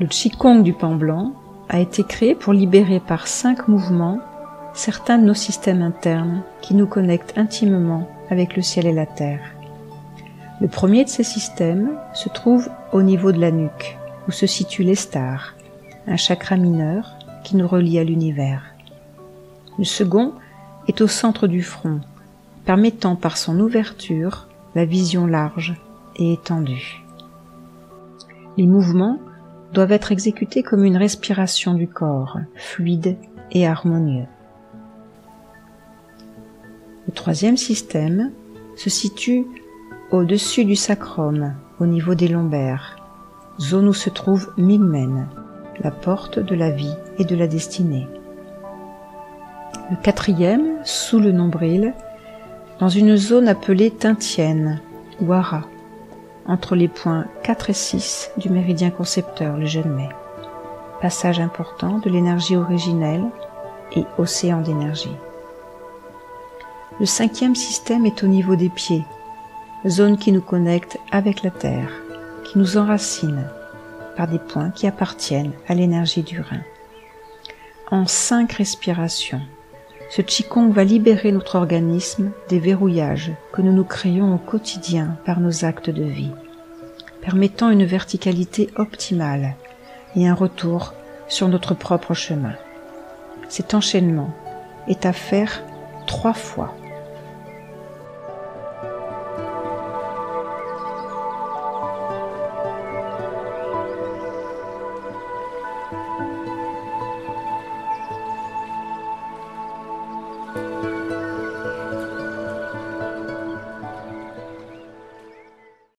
Le Qigong du pan blanc a été créé pour libérer par cinq mouvements certains de nos systèmes internes qui nous connectent intimement avec le ciel et la terre. Le premier de ces systèmes se trouve au niveau de la nuque, où se situe l'estar, un chakra mineur qui nous relie à l'univers. Le second est au centre du front, permettant par son ouverture la vision large et étendue. Les mouvements doivent être exécutés comme une respiration du corps, fluide et harmonieux. Le troisième système se situe au-dessus du sacrum, au niveau des lombaires, zone où se trouve Mingmen, la porte de la vie et de la destinée. Le quatrième, sous le nombril, dans une zone appelée Tintienne ou Ara, entre les points 4 et 6 du méridien concepteur, le jeune mai. Passage important de l'énergie originelle et océan d'énergie. Le cinquième système est au niveau des pieds, zone qui nous connecte avec la terre, qui nous enracine par des points qui appartiennent à l'énergie du rein. En cinq respirations, ce Qigong va libérer notre organisme des verrouillages que nous nous créons au quotidien par nos actes de vie, permettant une verticalité optimale et un retour sur notre propre chemin. Cet enchaînement est à faire trois fois